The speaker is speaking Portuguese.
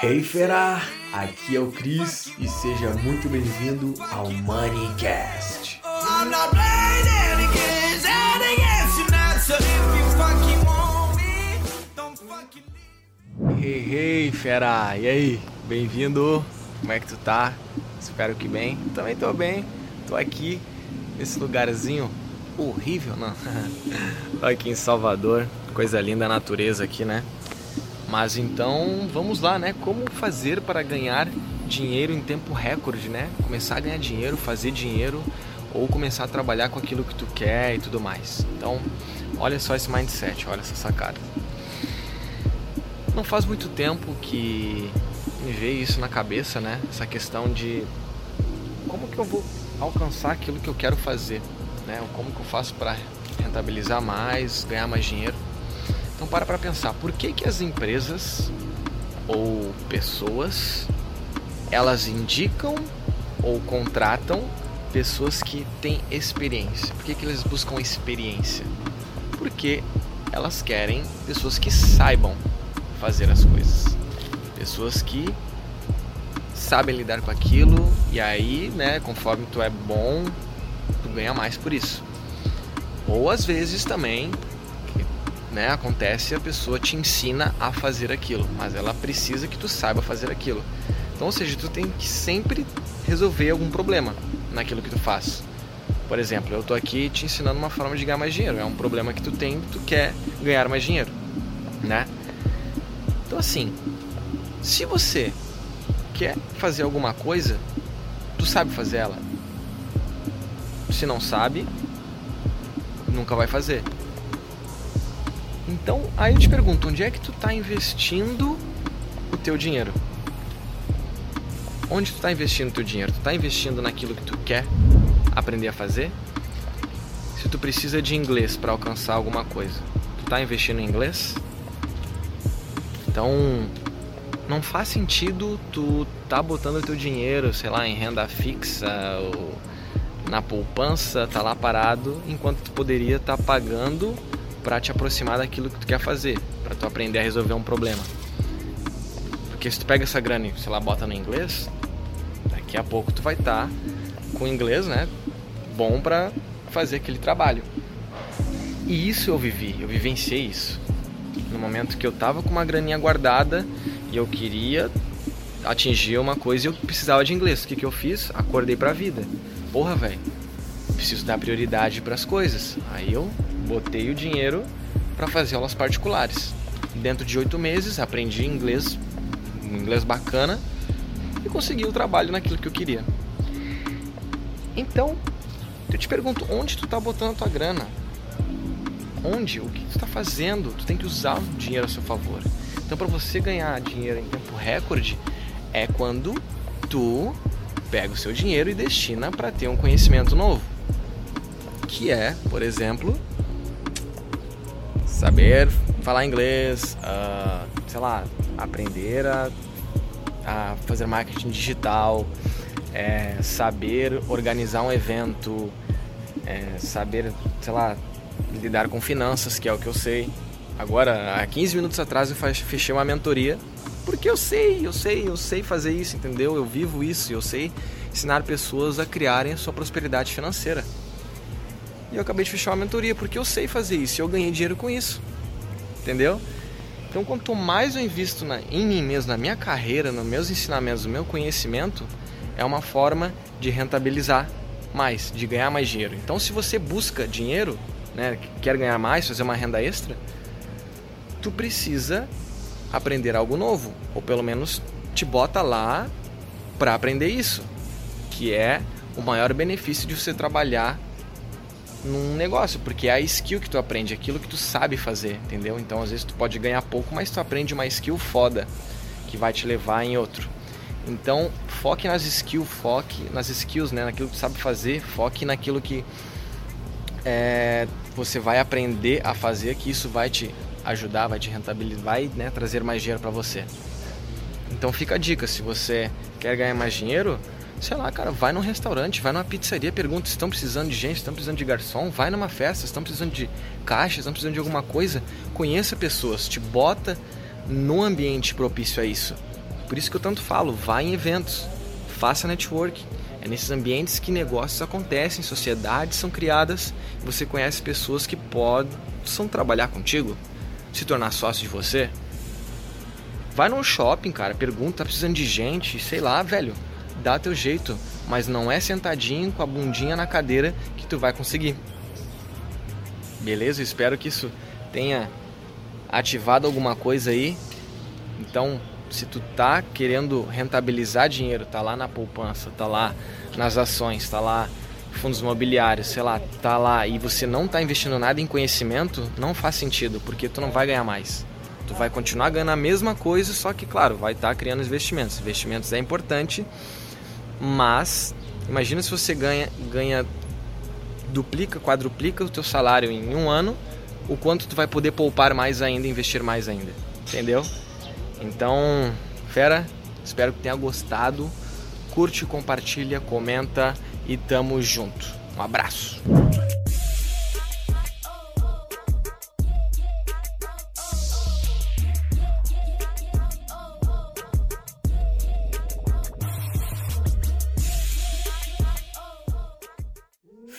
Hey fera, aqui é o Cris e seja muito bem-vindo ao Moneycast. Hey, hey, fera, e aí? Bem-vindo, como é que tu tá? Espero que bem, também tô bem, tô aqui nesse lugarzinho horrível, não? tô aqui em Salvador, coisa linda a natureza aqui, né? Mas então vamos lá, né? Como fazer para ganhar dinheiro em tempo recorde, né? Começar a ganhar dinheiro, fazer dinheiro ou começar a trabalhar com aquilo que tu quer e tudo mais. Então, olha só esse mindset, olha essa sacada. Não faz muito tempo que me veio isso na cabeça, né? Essa questão de como que eu vou alcançar aquilo que eu quero fazer, né? Como que eu faço para rentabilizar mais, ganhar mais dinheiro. Então para para pensar, por que que as empresas ou pessoas elas indicam ou contratam pessoas que têm experiência? Por que que eles buscam experiência? Porque elas querem pessoas que saibam fazer as coisas. Pessoas que sabem lidar com aquilo e aí, né, conforme tu é bom, tu ganha mais por isso. Ou às vezes também né, acontece a pessoa te ensina a fazer aquilo, mas ela precisa que tu saiba fazer aquilo. Então, ou seja, tu tem que sempre resolver algum problema naquilo que tu faz. Por exemplo, eu tô aqui te ensinando uma forma de ganhar mais dinheiro. É um problema que tu tem, tu quer ganhar mais dinheiro, né? Então assim, se você quer fazer alguma coisa, tu sabe fazer ela. Se não sabe, nunca vai fazer. Então, aí eu te pergunto, onde é que tu está investindo o teu dinheiro? Onde tu está investindo o teu dinheiro? Tu está investindo naquilo que tu quer aprender a fazer? Se tu precisa de inglês para alcançar alguma coisa, tu está investindo em inglês? Então, não faz sentido tu tá botando o teu dinheiro, sei lá, em renda fixa ou na poupança, tá lá parado, enquanto tu poderia estar tá pagando para te aproximar daquilo que tu quer fazer, para tu aprender a resolver um problema. Porque se tu pega essa grana e, sei lá, bota no inglês, daqui a pouco tu vai estar tá com inglês, né, bom para fazer aquele trabalho. E isso eu vivi, eu vivenciei isso. No momento que eu tava com uma graninha guardada e eu queria atingir uma coisa e eu precisava de inglês. O que, que eu fiz? Acordei pra vida. Porra, velho, preciso dar prioridade para as coisas. Aí eu botei o dinheiro para fazer aulas particulares. Dentro de oito meses aprendi inglês, um inglês bacana e consegui o trabalho naquilo que eu queria. Então, eu te pergunto, onde tu está botando a tua grana? Onde? O que tu está fazendo? Tu tem que usar o dinheiro a seu favor. Então, para você ganhar dinheiro em tempo recorde, é quando tu pega o seu dinheiro e destina para ter um conhecimento novo. Que é, por exemplo, saber falar inglês, uh, sei lá, aprender a, a fazer marketing digital, é, saber organizar um evento, é, saber, sei lá, lidar com finanças, que é o que eu sei. Agora, há 15 minutos atrás eu fechei uma mentoria porque eu sei, eu sei, eu sei fazer isso, entendeu? Eu vivo isso, eu sei ensinar pessoas a criarem a sua prosperidade financeira. E eu acabei de fechar uma mentoria porque eu sei fazer isso e eu ganhei dinheiro com isso. Entendeu? Então, quanto mais eu invisto na, em mim mesmo, na minha carreira, nos meus ensinamentos, no meu conhecimento, é uma forma de rentabilizar mais, de ganhar mais dinheiro. Então, se você busca dinheiro, né, quer ganhar mais, fazer uma renda extra, tu precisa aprender algo novo, ou pelo menos te bota lá para aprender isso, que é o maior benefício de você trabalhar num negócio, porque é a skill que tu aprende, aquilo que tu sabe fazer, entendeu? Então às vezes tu pode ganhar pouco, mas tu aprende uma skill foda que vai te levar em outro. Então foque nas skills, foque nas skills, né? Naquilo que tu sabe fazer, foque naquilo que é, você vai aprender a fazer, que isso vai te ajudar, vai te rentabilizar, vai né, trazer mais dinheiro para você. Então fica a dica, se você quer ganhar mais dinheiro, sei lá, cara, vai num restaurante, vai numa pizzaria, pergunta se estão precisando de gente, estão precisando de garçom, vai numa festa, estão precisando de caixa, estão precisando de alguma coisa, conheça pessoas, te bota no ambiente propício a isso. Por isso que eu tanto falo, vá em eventos, faça network. É nesses ambientes que negócios acontecem, sociedades são criadas, você conhece pessoas que possam trabalhar contigo, se tornar sócio de você. Vai no shopping, cara, pergunta, tá precisando de gente, sei lá, velho. Dá teu jeito, mas não é sentadinho com a bundinha na cadeira que tu vai conseguir. Beleza? Espero que isso tenha ativado alguma coisa aí. Então, se tu tá querendo rentabilizar dinheiro, tá lá na poupança, tá lá nas ações, tá lá fundos imobiliários, sei lá, tá lá e você não tá investindo nada em conhecimento, não faz sentido, porque tu não vai ganhar mais. Tu vai continuar ganhando a mesma coisa, só que, claro, vai estar tá criando investimentos. Investimentos é importante, mas imagina se você ganha, ganha duplica, quadruplica o teu salário em um ano, o quanto tu vai poder poupar mais ainda, investir mais ainda, entendeu? Então, fera, espero que tenha gostado. Curte, compartilha, comenta e tamo junto. Um abraço.